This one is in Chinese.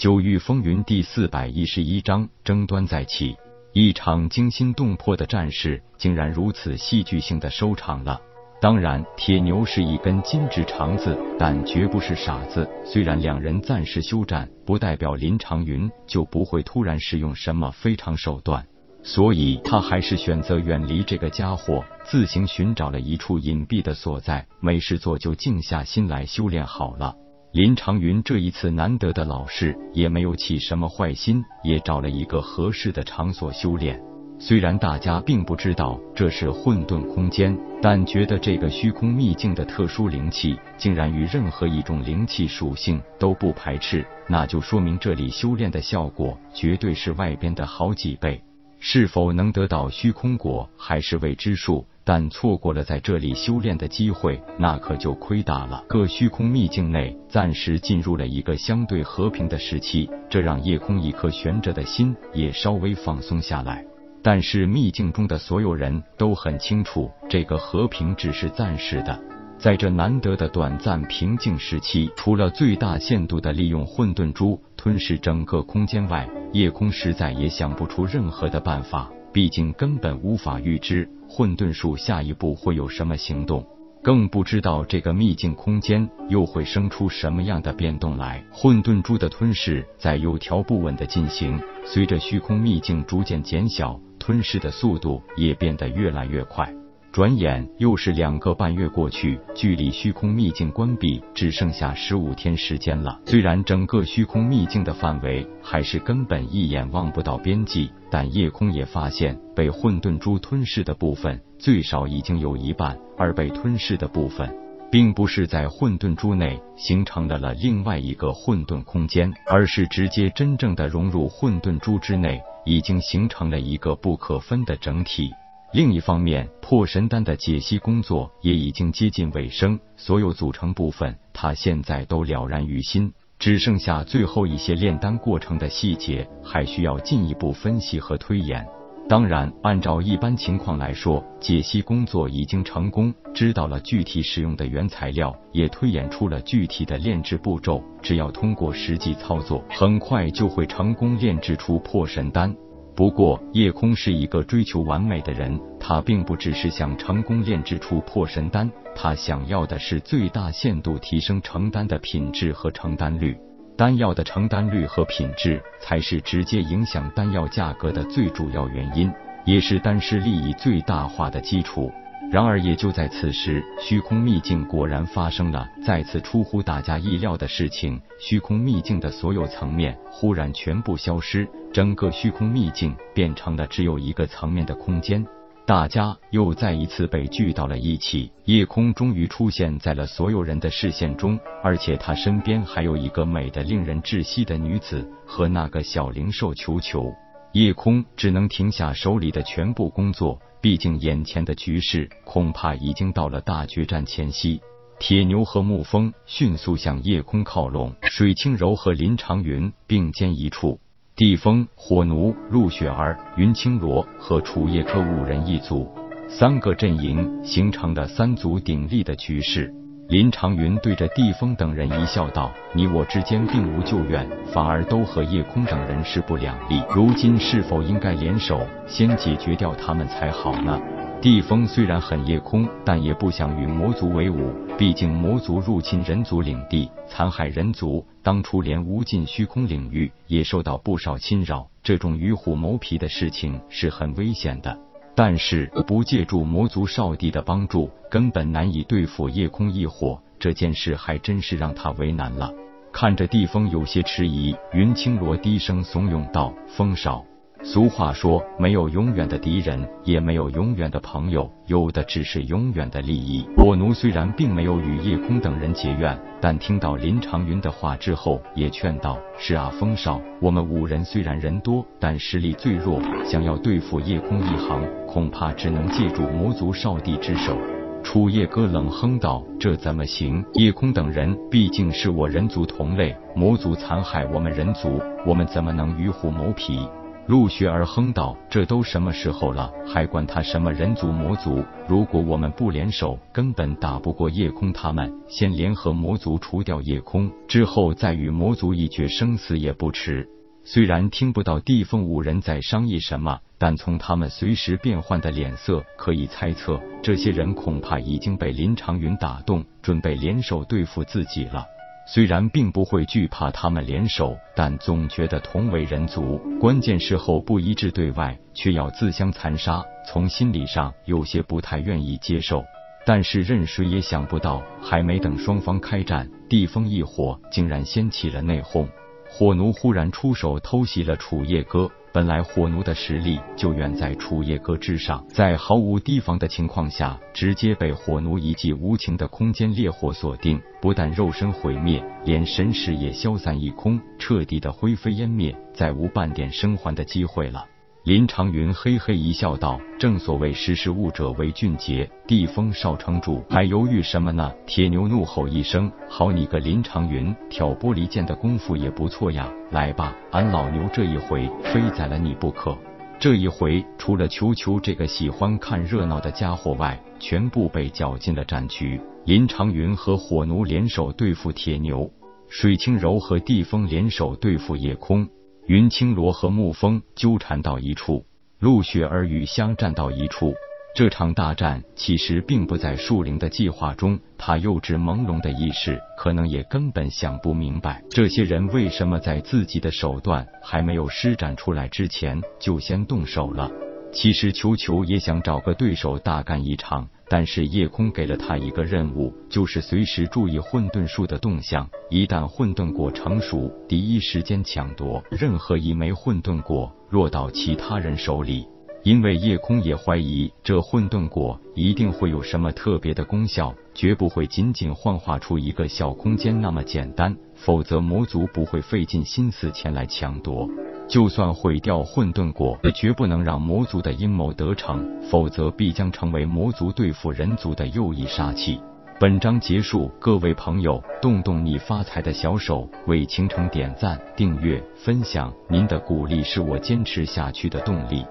九域风云第四百一十一章争端再起，一场惊心动魄的战事竟然如此戏剧性的收场了。当然，铁牛是一根筋直肠子，但绝不是傻子。虽然两人暂时休战，不代表林长云就不会突然使用什么非常手段，所以他还是选择远离这个家伙，自行寻找了一处隐蔽的所在，没事做就静下心来修炼好了。林长云这一次难得的老实，也没有起什么坏心，也找了一个合适的场所修炼。虽然大家并不知道这是混沌空间，但觉得这个虚空秘境的特殊灵气，竟然与任何一种灵气属性都不排斥，那就说明这里修炼的效果绝对是外边的好几倍。是否能得到虚空果还是未知数，但错过了在这里修炼的机会，那可就亏大了。各虚空秘境内暂时进入了一个相对和平的时期，这让夜空一颗悬着的心也稍微放松下来。但是秘境中的所有人都很清楚，这个和平只是暂时的。在这难得的短暂平静时期，除了最大限度的利用混沌珠吞噬整个空间外，夜空实在也想不出任何的办法。毕竟根本无法预知混沌树下一步会有什么行动。更不知道这个秘境空间又会生出什么样的变动来。混沌珠的吞噬在有条不紊的进行，随着虚空秘境逐渐减小，吞噬的速度也变得越来越快。转眼又是两个半月过去，距离虚空秘境关闭只剩下十五天时间了。虽然整个虚空秘境的范围还是根本一眼望不到边际，但夜空也发现被混沌珠吞噬的部分最少已经有一半，而被吞噬的部分并不是在混沌珠内形成了了另外一个混沌空间，而是直接真正的融入混沌珠之内，已经形成了一个不可分的整体。另一方面，破神丹的解析工作也已经接近尾声，所有组成部分他现在都了然于心，只剩下最后一些炼丹过程的细节还需要进一步分析和推演。当然，按照一般情况来说，解析工作已经成功，知道了具体使用的原材料，也推演出了具体的炼制步骤，只要通过实际操作，很快就会成功炼制出破神丹。不过，夜空是一个追求完美的人，他并不只是想成功炼制出破神丹，他想要的是最大限度提升成丹的品质和成丹率。丹药的成丹率和品质，才是直接影响丹药价格的最主要原因，也是丹师利益最大化的基础。然而，也就在此时，虚空秘境果然发生了再次出乎大家意料的事情。虚空秘境的所有层面忽然全部消失，整个虚空秘境变成了只有一个层面的空间。大家又再一次被聚到了一起。夜空终于出现在了所有人的视线中，而且他身边还有一个美的令人窒息的女子和那个小灵兽球球。夜空只能停下手里的全部工作。毕竟，眼前的局势恐怕已经到了大决战前夕。铁牛和沐风迅速向夜空靠拢，水清柔和林长云并肩一处，地风、火奴、陆雪儿、云青罗和楚叶柯五人一组，三个阵营形成了三足鼎立的局势。林长云对着地风等人一笑，道：“你我之间并无旧怨，反而都和夜空等人势不两立。如今是否应该联手，先解决掉他们才好呢？”地风虽然很夜空，但也不想与魔族为伍。毕竟魔族入侵人族领地，残害人族，当初连无尽虚空领域也受到不少侵扰。这种与虎谋皮的事情是很危险的。但是不借助魔族少帝的帮助，根本难以对付夜空异火。这件事还真是让他为难了。看着地风有些迟疑，云青罗低声怂恿道：“风少。”俗话说，没有永远的敌人，也没有永远的朋友，有的只是永远的利益。我奴虽然并没有与夜空等人结怨，但听到林长云的话之后，也劝道：“是啊，风少，我们五人虽然人多，但实力最弱，想要对付夜空一行，恐怕只能借助魔族少帝之手。”楚夜歌冷哼道：“这怎么行？夜空等人毕竟是我人族同类，魔族残害我们人族，我们怎么能与虎谋皮？”陆学儿哼道：“这都什么时候了，还管他什么人族魔族？如果我们不联手，根本打不过夜空他们。先联合魔族除掉夜空，之后再与魔族一决生死也不迟。”虽然听不到地凤五人在商议什么，但从他们随时变换的脸色可以猜测，这些人恐怕已经被林长云打动，准备联手对付自己了。虽然并不会惧怕他们联手，但总觉得同为人族，关键时候不一致对外，却要自相残杀，从心理上有些不太愿意接受。但是任谁也想不到，还没等双方开战，地风一火竟然掀起了内讧。火奴忽然出手偷袭了楚叶哥。本来火奴的实力就远在楚夜歌之上，在毫无提防的情况下，直接被火奴一记无情的空间烈火锁定，不但肉身毁灭，连神识也消散一空，彻底的灰飞烟灭，再无半点生还的机会了。林长云嘿嘿一笑，道：“正所谓识时务者为俊杰，地风少城主，还犹豫什么呢？”铁牛怒吼一声：“好你个林长云，挑拨离间的功夫也不错呀！来吧，俺老牛这一回非宰了你不可。”这一回，除了球球这个喜欢看热闹的家伙外，全部被搅进了战局。林长云和火奴联手对付铁牛，水清柔和地风联手对付夜空。云青罗和沐风纠缠到一处，陆雪儿与香战到一处。这场大战其实并不在树灵的计划中，他幼稚朦胧的意识可能也根本想不明白，这些人为什么在自己的手段还没有施展出来之前就先动手了。其实球球也想找个对手大干一场。但是夜空给了他一个任务，就是随时注意混沌树的动向，一旦混沌果成熟，第一时间抢夺。任何一枚混沌果落到其他人手里，因为夜空也怀疑这混沌果一定会有什么特别的功效，绝不会仅仅幻化出一个小空间那么简单，否则魔族不会费尽心思前来抢夺。就算毁掉混沌果，也绝不能让魔族的阴谋得逞，否则必将成为魔族对付人族的又一杀器。本章结束，各位朋友，动动你发财的小手，为倾城点赞、订阅、分享，您的鼓励是我坚持下去的动力。